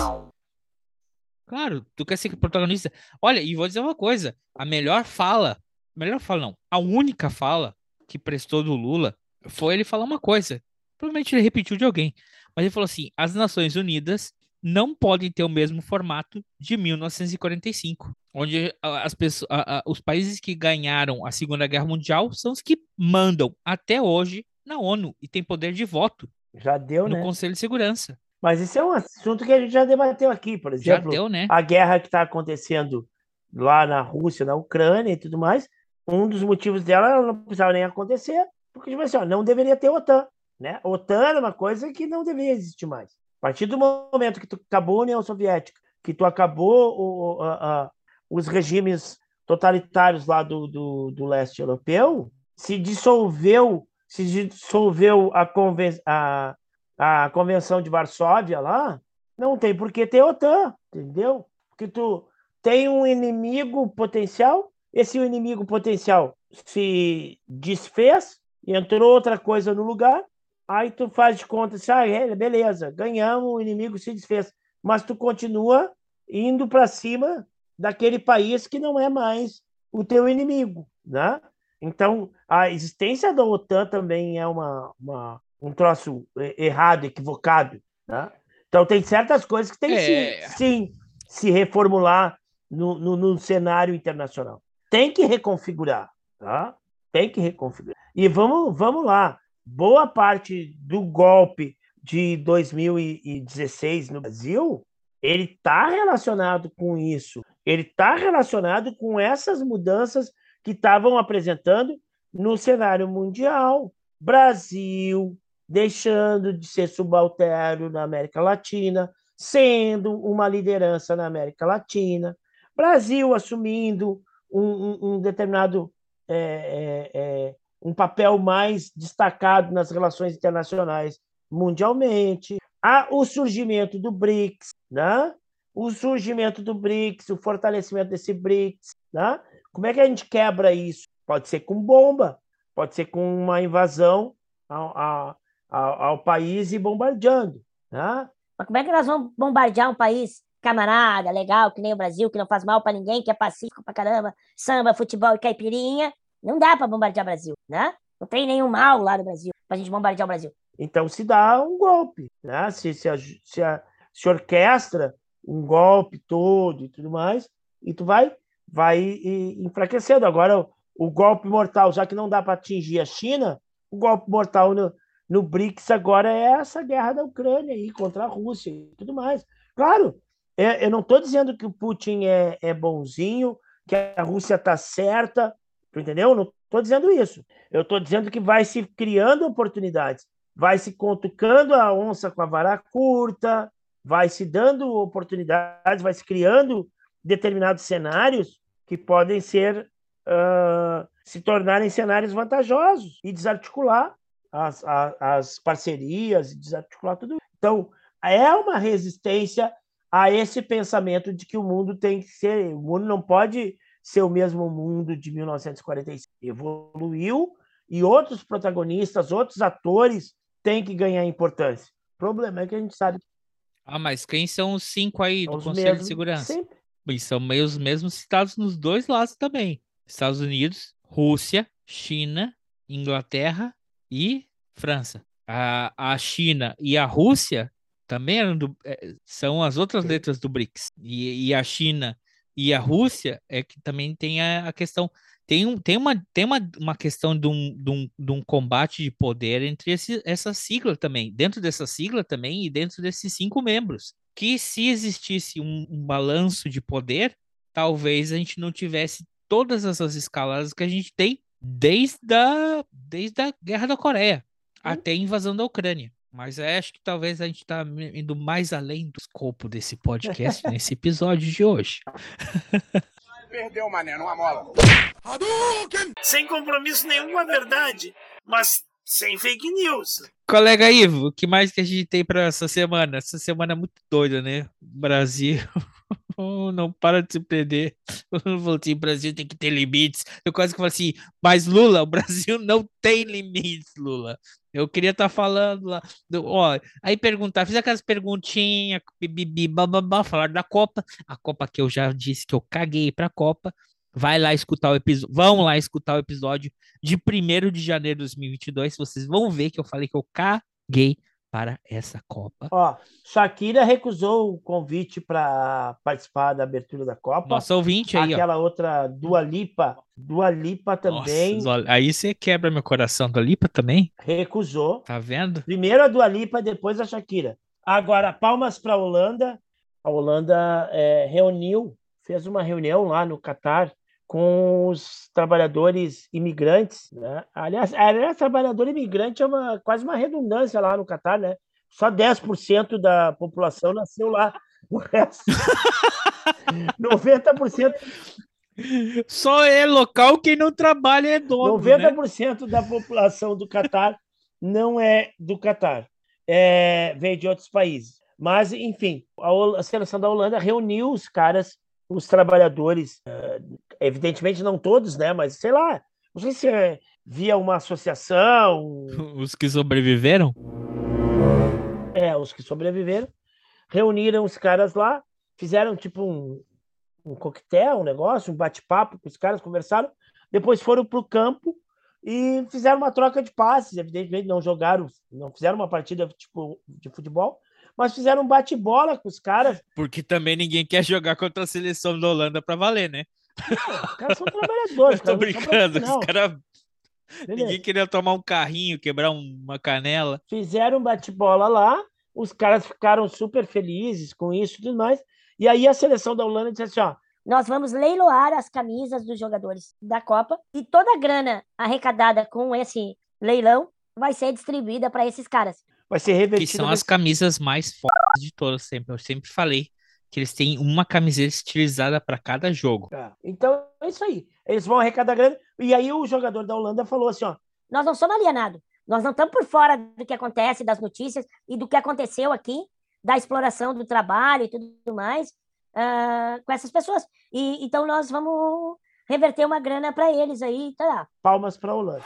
Claro, tu quer ser protagonista. Olha, e vou dizer uma coisa: a melhor fala, melhor fala não, a única fala que prestou do Lula foi ele falar uma coisa. Provavelmente ele repetiu de alguém. Mas ele falou assim: as Nações Unidas não podem ter o mesmo formato de 1945, onde as pessoas, a, a, os países que ganharam a Segunda Guerra Mundial são os que mandam até hoje na ONU e têm poder de voto. Já deu, no né? Conselho de Segurança. Mas isso é um assunto que a gente já debateu aqui, por exemplo. Já deu, né? A guerra que está acontecendo lá na Rússia, na Ucrânia e tudo mais. Um dos motivos dela não precisava nem acontecer, porque tipo assim, ó, não deveria ter OTAN. Né? OTAN era uma coisa que não deveria existir mais. A partir do momento que tu acabou a União Soviética, que tu acabou o, a, a, os regimes totalitários lá do, do, do, leste europeu, se dissolveu, se dissolveu a, conven, a, a Convenção de Varsóvia lá, não tem por que ter OTAN, entendeu? Porque tu tem um inimigo potencial, esse inimigo potencial se desfez, entrou outra coisa no lugar, Aí tu faz de conta, assim, ah, é, beleza, ganhamos, o inimigo se desfez. Mas tu continua indo para cima daquele país que não é mais o teu inimigo, né? Então, a existência da OTAN também é uma, uma um troço errado, equivocado, né? Então, tem certas coisas que tem é... sim, sim se reformular no, no, no, cenário internacional. Tem que reconfigurar, tá? Tem que reconfigurar. E vamos, vamos lá boa parte do golpe de 2016 no Brasil, ele está relacionado com isso. Ele está relacionado com essas mudanças que estavam apresentando no cenário mundial, Brasil deixando de ser subalterno na América Latina, sendo uma liderança na América Latina, Brasil assumindo um, um, um determinado é, é, é, um papel mais destacado nas relações internacionais mundialmente, há o surgimento do BRICS, né? o surgimento do BRICS, o fortalecimento desse BRICS. Né? Como é que a gente quebra isso? Pode ser com bomba, pode ser com uma invasão ao, ao, ao país e bombardeando. Né? Mas como é que nós vamos bombardear um país camarada, legal, que nem o Brasil, que não faz mal para ninguém, que é pacífico pra caramba, samba, futebol e caipirinha? Não dá para bombardear o Brasil, né? Não tem nenhum mal lá no Brasil pra gente bombardear o Brasil. Então se dá um golpe, né? Se, se, a, se, a, se orquestra um golpe todo e tudo mais, e tu vai, vai enfraquecendo. Agora, o, o golpe mortal, já que não dá para atingir a China, o golpe mortal no, no BRICS agora é essa guerra da Ucrânia aí contra a Rússia e tudo mais. Claro, é, eu não estou dizendo que o Putin é, é bonzinho, que a Rússia está certa, entendeu? Não estou dizendo isso. Eu estou dizendo que vai se criando oportunidades, vai se contucando a onça com a vara curta, vai se dando oportunidades, vai se criando determinados cenários que podem ser uh, se tornarem cenários vantajosos e desarticular as, as, as parcerias desarticular tudo. Então, é uma resistência a esse pensamento de que o mundo tem que ser, o mundo não pode ser o mesmo mundo de 1945. Evoluiu e outros protagonistas, outros atores têm que ganhar importância. O problema é que a gente sabe ah, mas quem são os cinco aí do Conselho de Segurança? Sempre. E são meio os mesmos citados nos dois lados também. Estados Unidos, Rússia, China, Inglaterra e França. A, a China e a Rússia também eram do, é, são as outras letras do BRICS. E, e, a China e a Rússia é que também tem a, a questão tem, um, tem, uma, tem uma, uma questão de um, de, um, de um combate de poder entre esse, essa sigla também, dentro dessa sigla também e dentro desses cinco membros. Que se existisse um, um balanço de poder, talvez a gente não tivesse todas essas escaladas que a gente tem desde a, desde a Guerra da Coreia hum. até a invasão da Ucrânia. Mas acho que talvez a gente está indo mais além do escopo desse podcast nesse episódio de hoje. Perdeu, mané, numa mola. Sem compromisso nenhum com a verdade, mas sem fake news. Colega Ivo, o que mais que a gente tem para essa semana? Essa semana é muito doida, né? Brasil não para de se perder. Eu falei assim, Brasil tem que ter limites. Eu quase que falei assim, mas Lula, o Brasil não tem limites, Lula. Eu queria estar tá falando lá. Do, ó, aí perguntar, fiz aquelas perguntinhas, bibibi, bababá, falar da Copa. A Copa que eu já disse que eu caguei pra Copa. Vai lá escutar o episódio. Vão lá escutar o episódio de 1 de janeiro de 2022. Vocês vão ver que eu falei que eu caguei para essa Copa. Ó, Shakira recusou o convite para participar da abertura da Copa. Nossa ouvinte aí, Aquela ó. outra Dua Lipa, Dua Lipa também. Nossa, aí você quebra meu coração, Dua Lipa também? Recusou. Tá vendo? Primeiro a Dua Lipa, depois a Shakira. Agora, palmas para a Holanda. A Holanda é, reuniu, fez uma reunião lá no Catar com os trabalhadores imigrantes, né? Aliás, aliás, trabalhador imigrante é uma, quase uma redundância lá no Catar, né? Só 10% da população nasceu lá. O resto, 90%. Só é local quem não trabalha é dono. 90% né? da população do Catar não é do Catar, é, veio de outros países. Mas, enfim, a, a seleção da Holanda reuniu os caras os trabalhadores, eh, evidentemente não todos, né? Mas sei lá, não sei se é via uma associação. Os que sobreviveram? É, os que sobreviveram. Reuniram os caras lá, fizeram tipo um, um coquetel, um negócio, um bate-papo com os caras, conversaram. Depois foram para o campo e fizeram uma troca de passes. Evidentemente não jogaram, não fizeram uma partida tipo de futebol, mas fizeram um bate-bola com os caras. Porque também ninguém quer jogar contra a seleção da Holanda para valer, né? os caras são trabalhadores. Eu tô brincando, os caras. Ninguém queria tomar um carrinho, quebrar uma canela. Fizeram um bate-bola lá, os caras ficaram super felizes com isso e tudo mais. E aí a seleção da Holanda disse assim: ó, nós vamos leiloar as camisas dos jogadores da Copa e toda a grana arrecadada com esse leilão vai ser distribuída para esses caras. Vai ser revertido. Que são as camisas mais fortes de todas sempre. Eu sempre falei que eles têm uma camiseta estilizada para cada jogo. É. Então é isso aí. Eles vão arrecadar grana. E aí o jogador da Holanda falou assim: ó. Nós não somos alienados. Nós não estamos por fora do que acontece, das notícias e do que aconteceu aqui, da exploração do trabalho e tudo mais, uh, com essas pessoas. E então nós vamos reverter uma grana para eles aí, tá Palmas para a Holanda.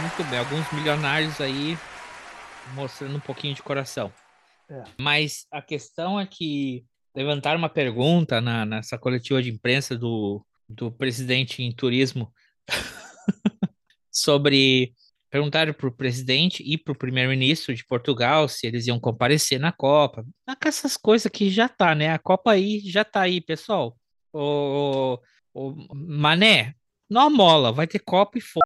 Muito bem, alguns milionários aí mostrando um pouquinho de coração. É. Mas a questão é que levantaram uma pergunta na, nessa coletiva de imprensa do, do presidente em turismo sobre perguntaram para o presidente e para o primeiro-ministro de Portugal se eles iam comparecer na Copa. Essas coisas que já tá, né? A Copa aí já tá aí, pessoal. O, o Mané, não mola, vai ter Copa e foda.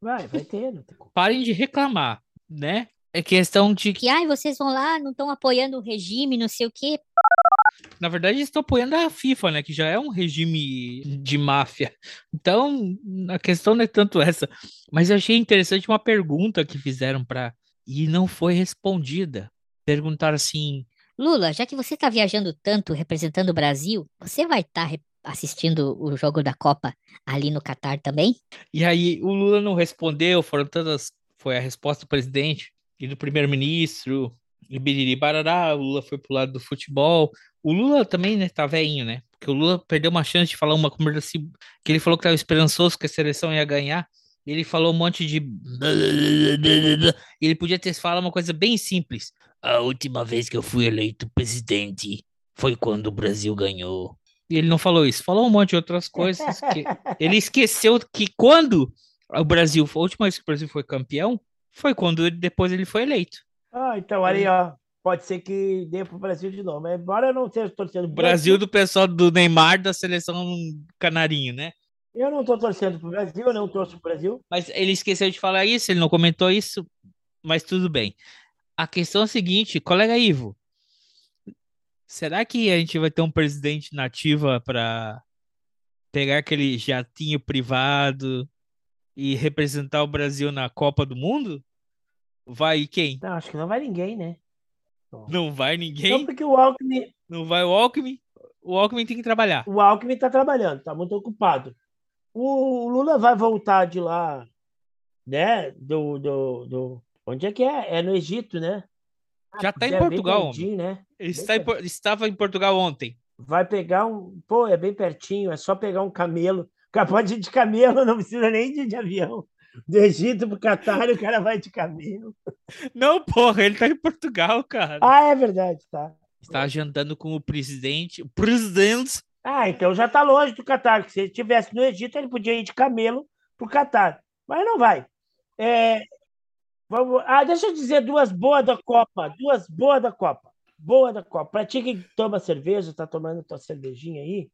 Vai, vai ter. Não tem... Parem de reclamar, né? É questão de que, ai, vocês vão lá, não estão apoiando o regime, não sei o quê. Na verdade, eles estão apoiando a FIFA, né? Que já é um regime de máfia. Então, a questão não é tanto essa. Mas eu achei interessante uma pergunta que fizeram para e não foi respondida. Perguntaram assim: Lula, já que você está viajando tanto representando o Brasil, você vai estar tá assistindo o jogo da Copa ali no Catar também? E aí o Lula não respondeu, foram tantas. Foi a resposta do presidente e do primeiro-ministro, e biriri barará, o Lula foi pro lado do futebol. O Lula também, né, tá velhinho, né? Porque o Lula perdeu uma chance de falar uma coisa assim, que ele falou que tava esperançoso que a seleção ia ganhar. Ele falou um monte de. Ele podia ter falado uma coisa bem simples. A última vez que eu fui eleito presidente foi quando o Brasil ganhou. E ele não falou isso, falou um monte de outras coisas. ele esqueceu que quando o Brasil, a última vez que o Brasil foi campeão, foi quando ele, depois ele foi eleito. Ah, então aí, ó, pode ser que dê pro Brasil de novo. Mas embora eu não seja torcendo pro Brasil do pessoal do Neymar da seleção canarinho, né? Eu não tô torcendo pro Brasil, eu não torço pro Brasil. Mas ele esqueceu de falar isso, ele não comentou isso, mas tudo bem. A questão é a seguinte, colega Ivo, será que a gente vai ter um presidente nativa para pegar aquele jatinho privado e representar o Brasil na Copa do Mundo? Vai quem? Não, acho que não vai ninguém, né? Não vai ninguém? Não, porque o Alckmin. Não vai o Alckmin? O Alckmin tem que trabalhar. O Alckmin tá trabalhando, tá muito ocupado. O Lula vai voltar de lá, né? Do, do, do... Onde é que é? É no Egito, né? Já tá em é Portugal. Né? Ele está em, estava em Portugal ontem. Vai pegar um. Pô, é bem pertinho, é só pegar um camelo. Pode ir de camelo, não precisa nem de, de avião. Do Egito pro Catar, o cara vai de camelo. Não, porra, ele tá em Portugal, cara. Ah, é verdade, tá. Está agendando com o presidente. O presidente. Ah, então já tá longe do Catar. Se ele estivesse no Egito, ele podia ir de camelo pro Catar. Mas não vai. É, vamos, ah, deixa eu dizer duas boas da Copa. Duas boas da Copa. Boa da Copa. Pra ti que toma cerveja, tá tomando tua cervejinha aí.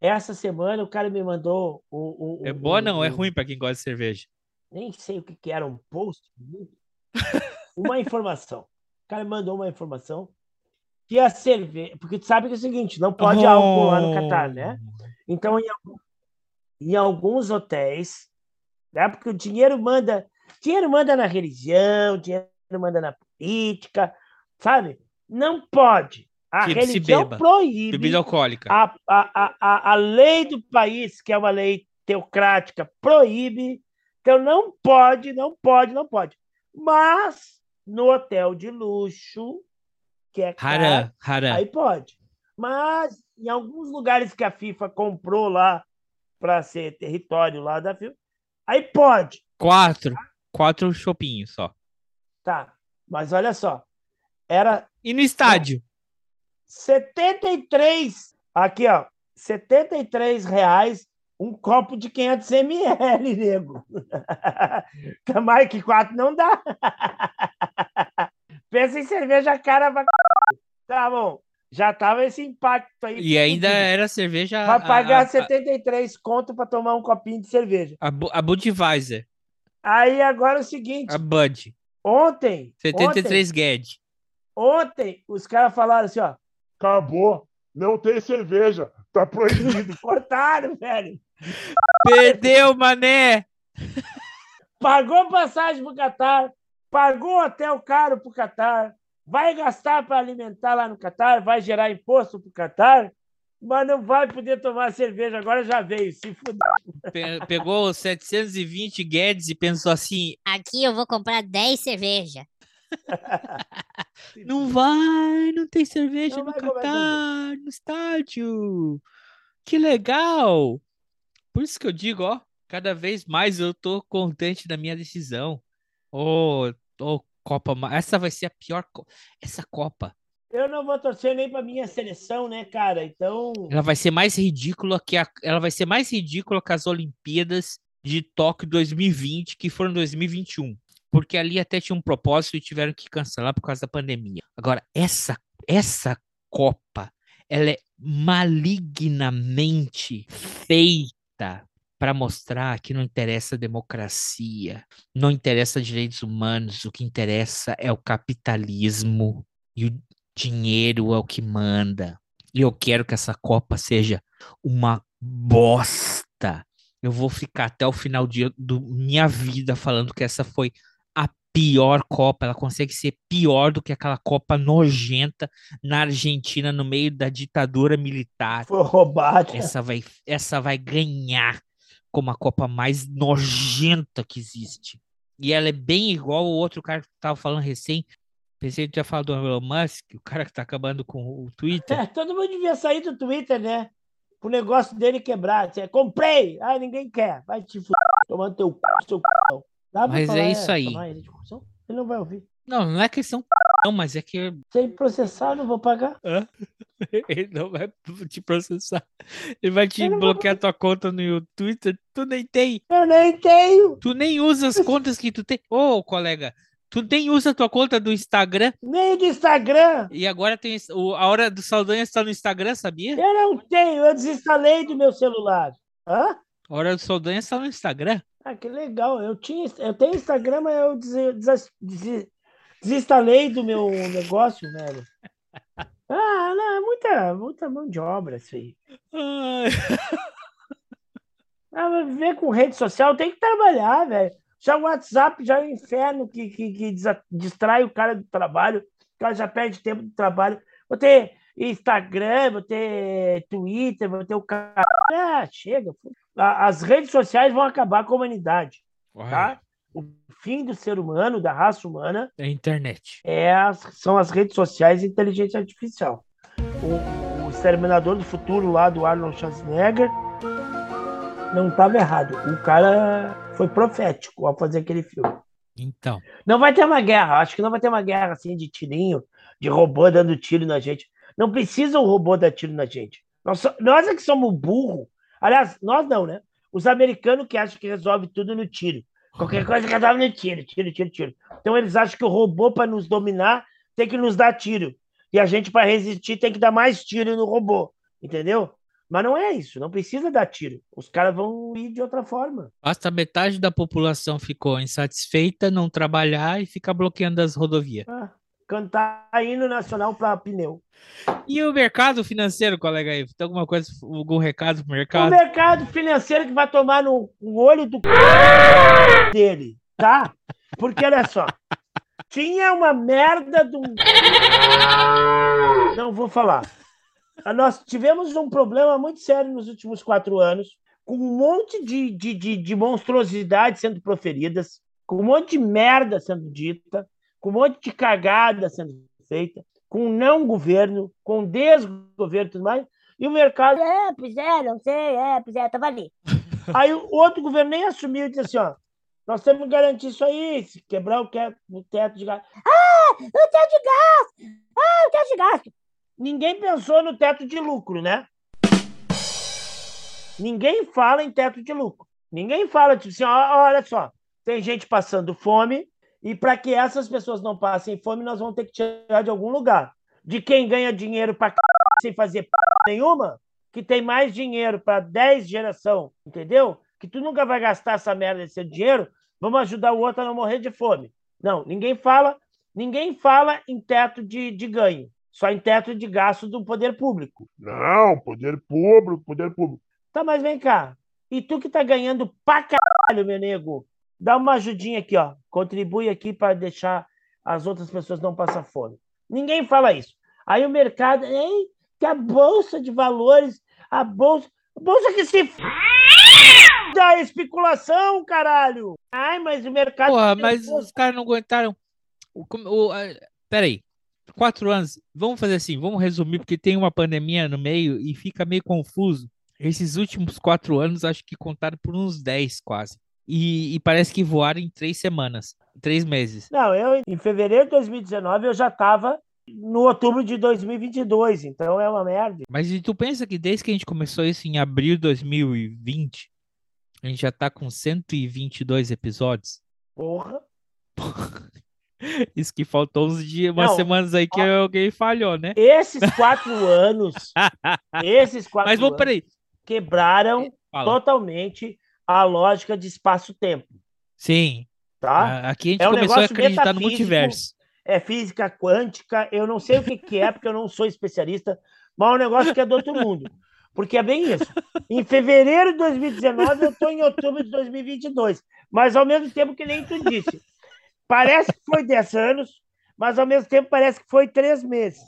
Essa semana o cara me mandou o. o é boa, não? é ruim para quem gosta de cerveja. Nem sei o que, que era um post. uma informação. O cara me mandou uma informação que a cerveja. Porque tu sabe que é o seguinte: não pode oh. álcool lá no Catar, né? Então, em, em alguns hotéis, né? porque o dinheiro manda. Dinheiro manda na religião, dinheiro manda na política, sabe? Não pode. A que religião beba. proíbe. Bebida alcoólica. A, a, a, a lei do país, que é uma lei teocrática, proíbe. Então não pode, não pode, não pode. Mas no hotel de luxo, que é caro, aí pode. Mas em alguns lugares que a FIFA comprou lá para ser território lá da FIFA, aí pode. Quatro. Quatro chopinhos só. Tá. Mas olha só. Era. E no estádio? 73, aqui ó, 73 reais um copo de 500 ml, nego. Mais que 4 não dá. Pensa em cerveja cara pra... Tá bom. Já tava esse impacto aí. E ainda era cerveja. Vai pagar a, a, 73 conto para tomar um copinho de cerveja. A, a Budweiser. Aí agora é o seguinte. A Bud. Ontem. 73 ontem, Gued. Ontem os caras falaram assim, ó. Acabou. Não tem cerveja. Tá proibido. Cortaram, velho. Perdeu, mané. Pagou passagem pro Catar, pagou hotel caro pro Catar, vai gastar para alimentar lá no Catar, vai gerar imposto pro Catar, mas não vai poder tomar cerveja. Agora já veio, se fudeu. Pegou 720 Guedes e pensou assim: aqui eu vou comprar 10 cerveja. não vai, não tem cerveja não no Catar, no estádio. Que legal! Por isso que eu digo, ó, cada vez mais eu tô contente da minha decisão. Ô, oh, oh, Copa, essa vai ser a pior. Essa Copa. Eu não vou torcer nem para minha seleção, né, cara? Então. Ela vai ser mais ridícula que a, ela vai ser mais ridícula que as Olimpíadas de Tóquio 2020, que foram 2021, porque ali até tinha um propósito e tiveram que cancelar por causa da pandemia. Agora essa essa Copa, ela é malignamente feita para mostrar que não interessa democracia, não interessa direitos humanos, o que interessa é o capitalismo e o dinheiro é o que manda. E eu quero que essa Copa seja uma bosta. Eu vou ficar até o final de do minha vida falando que essa foi a pior Copa. Ela consegue ser pior do que aquela Copa nojenta na Argentina no meio da ditadura militar. Foi roubada. Essa vai, essa vai ganhar como a Copa mais nojenta que existe. E ela é bem igual o outro cara que tava falando recém. Pensei que tinha falado do Elon Musk, o cara que tá acabando com o Twitter. É, todo mundo devia sair do Twitter, né? O negócio dele quebrar. Você, comprei! Ah, ninguém quer. Vai te fuder, tomando teu c... seu c... Mas falar, é isso aí. Ele não vai ouvir. Não, não é questão não, mas é que. Sem processar, não vou pagar. Hã? Ele não vai te processar. Ele vai te bloquear tua conta no Twitter. Tu nem tem. Eu nem tenho. Tu nem usa as contas que tu tem. Ô, oh, colega, tu nem usa a tua conta do Instagram? Nem do Instagram. E agora tem o, a hora do Saldanha está no Instagram, sabia? Eu não tenho, eu desinstalei do meu celular. Hã? A hora do Saldanha está no Instagram. Ah, que legal. Eu tinha, eu tenho Instagram, mas eu des, des, des, Desinstalei do meu negócio, velho. Ah, não, é muita, muita mão de obra isso aí. Ah, viver com rede social tem que trabalhar, velho. Já o WhatsApp já é um inferno que, que, que distrai o cara do trabalho. O cara já perde tempo do trabalho. Vou ter Instagram, vou ter Twitter, vou ter o cara. Ah, chega. As redes sociais vão acabar com a humanidade. Tá? O fim do ser humano, da raça humana. É a internet. É as, são as redes sociais e inteligência artificial. O, o Exterminador do Futuro lá do Arnold Schwarzenegger não estava errado. O cara foi profético ao fazer aquele filme. Então. Não vai ter uma guerra. Acho que não vai ter uma guerra assim de tirinho, de robô dando tiro na gente. Não precisa um robô dar tiro na gente. Nós, nós é que somos burro. Aliás, nós não, né? Os americanos que acham que resolve tudo no tiro. Qualquer coisa que dava no tiro, tiro, tiro, tiro. Então eles acham que o robô, para nos dominar, tem que nos dar tiro. E a gente, para resistir, tem que dar mais tiro no robô. Entendeu? Mas não é isso, não precisa dar tiro. Os caras vão ir de outra forma. Basta metade da população ficou insatisfeita, não trabalhar e ficar bloqueando as rodovias. Ah, cantar hino nacional para pneu. E o mercado financeiro, colega aí? Tem alguma coisa, algum recado pro mercado? O mercado financeiro que vai tomar no, olho do dele, tá? Porque olha só, tinha uma merda do. Não vou falar. Nós tivemos um problema muito sério nos últimos quatro anos, com um monte de, de, de, de monstruosidades sendo proferidas, com um monte de merda sendo dita, com um monte de cagada sendo feita com não governo, com desgoverno e tudo mais, e o mercado. É, pois é, não sei, é, pois é, tava ali. Aí o outro governo nem assumiu e disse assim: ó, nós temos que garantir isso aí, se quebrar o, teto, o teto de gás. Ah, o teto de gás! Ah, o teto de gás! Ninguém pensou no teto de lucro, né? Ninguém fala em teto de lucro. Ninguém fala, tipo assim, olha só, tem gente passando fome, e para que essas pessoas não passem fome, nós vamos ter que tirar de algum lugar. De quem ganha dinheiro para sem fazer nenhuma, que tem mais dinheiro para 10 geração, entendeu? Que tu nunca vai gastar essa merda desse dinheiro, vamos ajudar o outro a não morrer de fome. Não, ninguém fala, ninguém fala em teto de, de ganho. Só em teto de gasto do poder público. Não, poder público, poder público. Tá, mas vem cá. E tu que tá ganhando pra caralho, meu nego, dá uma ajudinha aqui, ó. Contribui aqui para deixar as outras pessoas não passar fome. Ninguém fala isso. Aí o mercado, hein? Que a bolsa de valores, a bolsa, a bolsa que se f... da especulação, caralho. Ai, mas o mercado. Porra, mas os caras não aguentaram. O, o, a, peraí. Quatro anos. Vamos fazer assim, vamos resumir, porque tem uma pandemia no meio e fica meio confuso. Esses últimos quatro anos, acho que contaram por uns dez quase. E, e, parece que voaram em três semanas, três meses. Não, eu em fevereiro de 2019 eu já estava no outubro de 2022, então é uma merda. Mas e tu pensa que desde que a gente começou isso em abril de 2020, a gente já tá com 122 episódios? Porra! Isso que faltou uns dias, umas Não, semanas aí que ó, alguém falhou, né? Esses quatro anos, esses quatro Mas vamos, peraí. quebraram Fala. totalmente a lógica de espaço-tempo. Sim. Tá? Aqui a gente é um começou a acreditar no multiverso. É física quântica, eu não sei o que, que é, porque eu não sou especialista, mas é um negócio que é do outro mundo. Porque é bem isso. Em fevereiro de 2019, eu estou em outubro de 2022. Mas ao mesmo tempo que nem tu disse. Parece que foi 10 anos, mas ao mesmo tempo parece que foi três meses.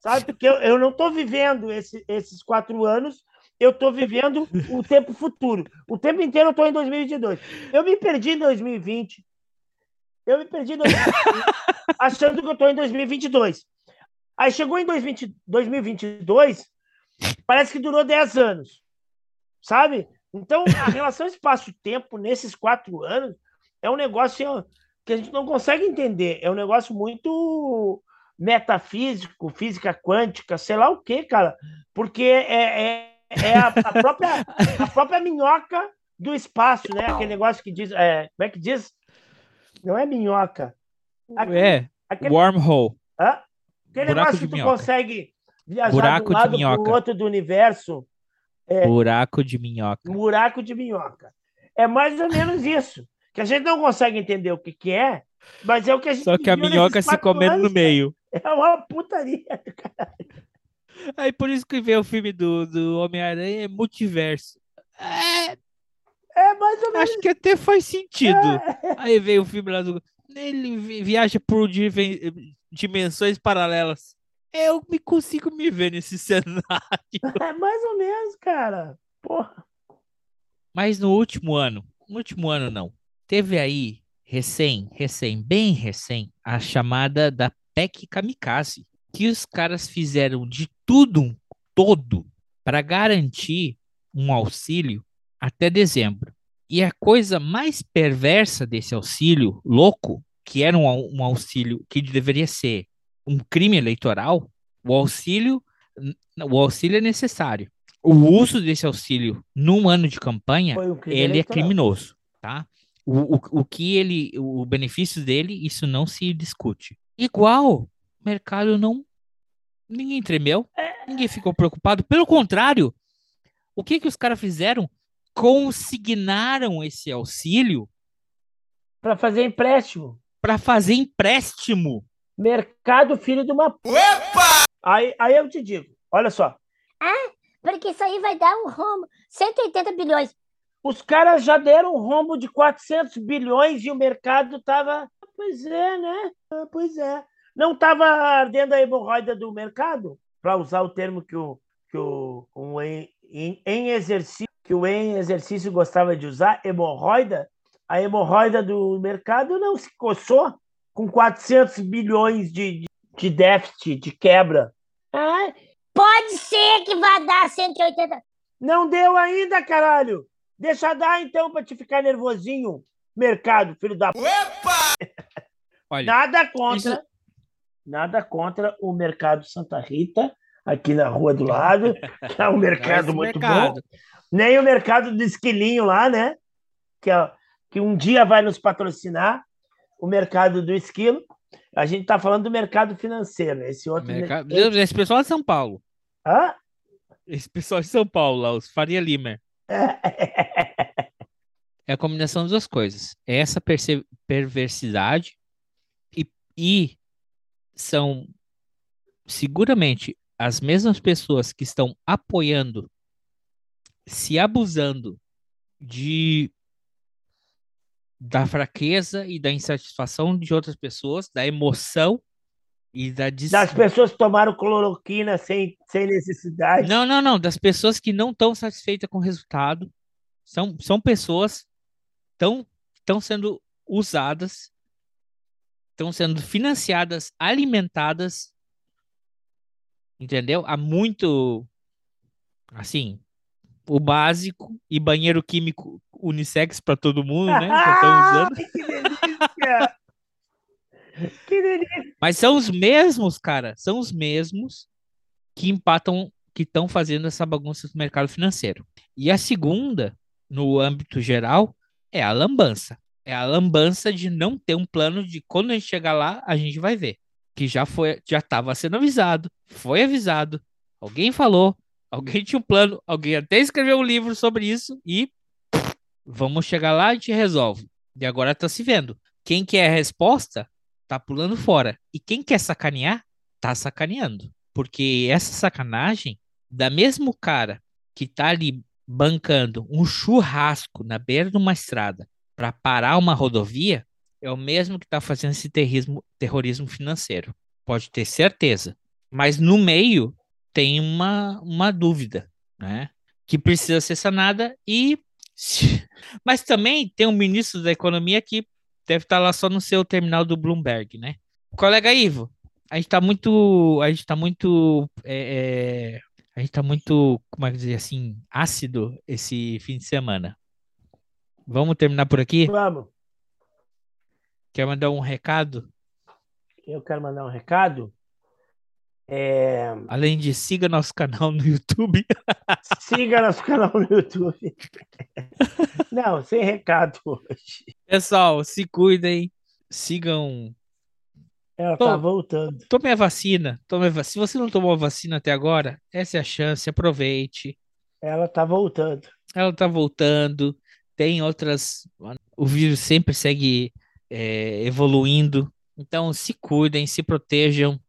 Sabe? Porque eu, eu não estou vivendo esse, esses quatro anos, eu estou vivendo o tempo futuro. O tempo inteiro eu estou em 2022. Eu me perdi em 2020. Eu me perdi em 2020, achando que eu estou em 2022. Aí chegou em 2020, 2022, parece que durou 10 anos. Sabe? Então, a relação espaço-tempo nesses quatro anos é um negócio que a gente não consegue entender. É um negócio muito metafísico, física quântica, sei lá o que, cara. Porque é, é é a, a, própria, a própria minhoca do espaço, né? Aquele negócio que diz. É, como é que diz? Não é minhoca. Aquele, é, aquele, wormhole. Hã? Aquele Buraco negócio que tu minhoca. consegue viajar Buraco de um lado para o outro do universo. É, buraco de minhoca. Buraco de minhoca. É mais ou menos isso. Que a gente não consegue entender o que, que é, mas é o que a gente. Só que a minhoca se comendo no meio. É uma putaria, caralho. Aí por isso que vê o filme do, do Homem-Aranha é multiverso. É, é mais ou menos. Acho que até faz sentido. É. Aí veio o filme lá do. Ele viaja por dimensões paralelas. Eu me consigo me ver nesse cenário. É mais ou menos, cara. Porra. Mas no último ano, no último ano não, teve aí recém, recém, bem recém, a chamada da PEC Kamikaze que os caras fizeram de tudo todo para garantir um auxílio até dezembro. E a coisa mais perversa desse auxílio louco, que era um, um auxílio que deveria ser um crime eleitoral, o auxílio, o auxílio é necessário. O uso desse auxílio num ano de campanha, um ele é eleitoral. é criminoso, tá? O, o, o que ele, o benefício dele, isso não se discute. Igual mercado não. Ninguém tremeu, ninguém ficou preocupado. Pelo contrário, o que que os caras fizeram? Consignaram esse auxílio para fazer empréstimo. Para fazer empréstimo. Mercado filho de uma. Opa! Aí, aí eu te digo, olha só. Ah, porque isso aí vai dar um rombo. 180 bilhões. Os caras já deram um rombo de 400 bilhões e o mercado tava. Pois é, né? Ah, pois é. Não estava ardendo a hemorroida do mercado, para usar o termo que o, que o um em, em, em, exercício que o em exercício gostava de usar, hemorroida. A hemorroida do mercado não se coçou com 400 bilhões de, de déficit, de quebra. Ah, pode ser que vá dar 180. Não deu ainda, caralho. Deixa dar então para te ficar nervosinho, mercado, filho da. Opa! Olha, Nada contra. Isso Nada contra o Mercado Santa Rita, aqui na rua do lado, que é um mercado muito mercado. bom. Nem o mercado do esquilinho lá, né? Que, é, que um dia vai nos patrocinar, o mercado do esquilo. A gente está falando do mercado financeiro. Esse outro. Mercado... Esse pessoal é de São Paulo. Hã? Esse pessoal de São Paulo, lá, os Faria Limer. é a combinação das duas coisas. É essa perversidade e, e são seguramente as mesmas pessoas que estão apoiando, se abusando de da fraqueza e da insatisfação de outras pessoas, da emoção e da dis... das pessoas que tomaram cloroquina sem, sem necessidade. Não, não, não, das pessoas que não estão satisfeitas com o resultado. São, são pessoas estão estão sendo usadas, estão sendo financiadas, alimentadas, entendeu? Há muito assim, o básico e banheiro químico unissex para todo mundo, né? Ah, usando. que delícia! que delícia! Mas são os mesmos, cara, são os mesmos que empatam, que estão fazendo essa bagunça no mercado financeiro. E a segunda, no âmbito geral, é a lambança. É a lambança de não ter um plano de quando a gente chegar lá, a gente vai ver. Que já foi, já estava sendo avisado, foi avisado, alguém falou, Alguém tinha um plano, alguém até escreveu um livro sobre isso e vamos chegar lá e gente resolve. E agora tá se vendo. Quem quer a resposta tá pulando fora. E quem quer sacanear, tá sacaneando. Porque essa sacanagem, da mesmo cara que tá ali bancando um churrasco na beira de uma estrada para parar uma rodovia, é o mesmo que tá fazendo esse terrorismo, terrorismo financeiro. Pode ter certeza. Mas no meio tem uma, uma dúvida, né? Que precisa ser sanada e. Mas também tem um ministro da Economia que deve estar lá só no seu terminal do Bloomberg, né? Colega Ivo, a gente está muito. A gente está muito. É, é, a gente está muito, como é que dizer assim, ácido esse fim de semana. Vamos terminar por aqui? Vamos. Quer mandar um recado? Eu quero mandar um recado. É... Além de siga nosso canal no YouTube. siga nosso canal no YouTube. Não, sem recado hoje. Pessoal, se cuidem, sigam. Ela Tô, tá voltando. Tome a vacina. Tome a vacina. Se você não tomou a vacina até agora, essa é a chance, aproveite. Ela tá voltando. Ela tá voltando. Tem outras. O vírus sempre segue é, evoluindo. Então se cuidem, se protejam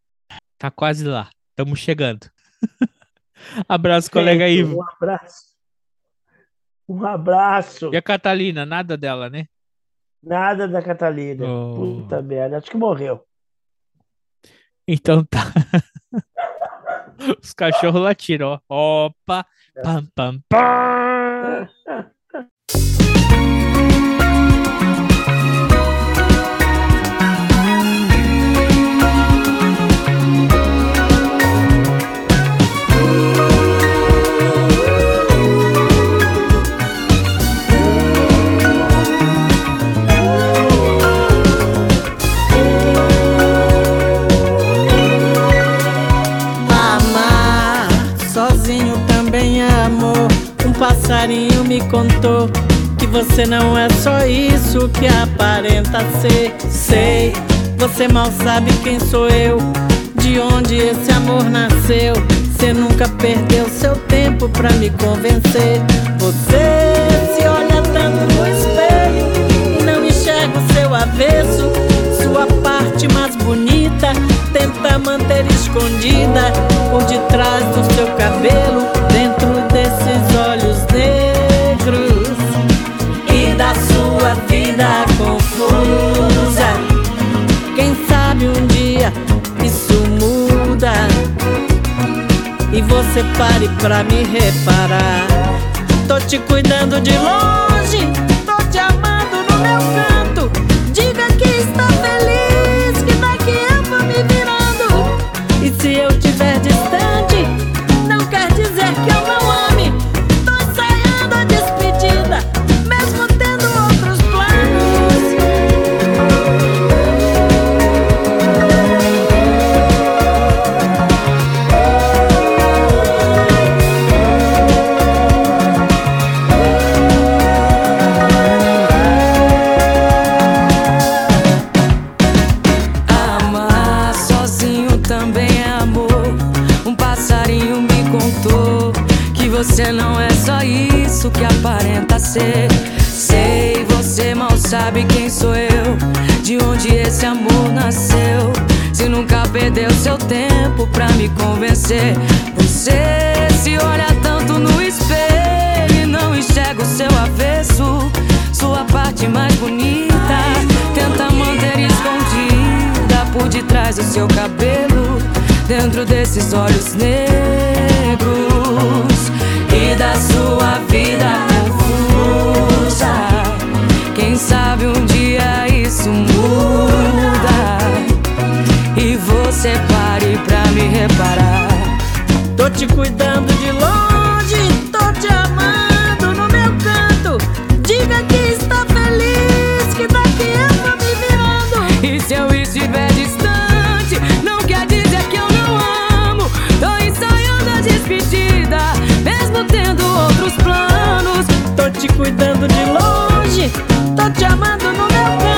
Tá quase lá. Estamos chegando. abraço, colega Ivo. Um abraço. Um abraço. E a Catalina, nada dela, né? Nada da Catalina. Oh. Puta merda, acho que morreu. Então tá. Os cachorros latiram, ó. Opa! Pam, pam, pam! você não é só isso que aparenta ser. Sei, você mal sabe quem sou eu, de onde esse amor nasceu. Você nunca perdeu seu tempo pra me convencer. Você se olha tanto no espelho e não enxerga o seu avesso, sua parte mais bonita. Tenta manter escondida por detrás do seu cabelo, você pare pra me reparar. Tô te cuidando de longe, tô te amando no meu canto. Você não é só isso que aparenta ser. Sei, você mal sabe quem sou eu, de onde esse amor nasceu. Se nunca perdeu seu tempo pra me convencer. Você se olha tanto no espelho e não enxerga o seu avesso. Sua parte mais bonita. Tenta manter escondida por detrás do seu cabelo. Dentro desses olhos negros da sua vida confusa. Quem sabe um dia isso muda e você pare pra me reparar. Tô te cuidando de longe, te cuidando de longe, tô te amando no meu canto.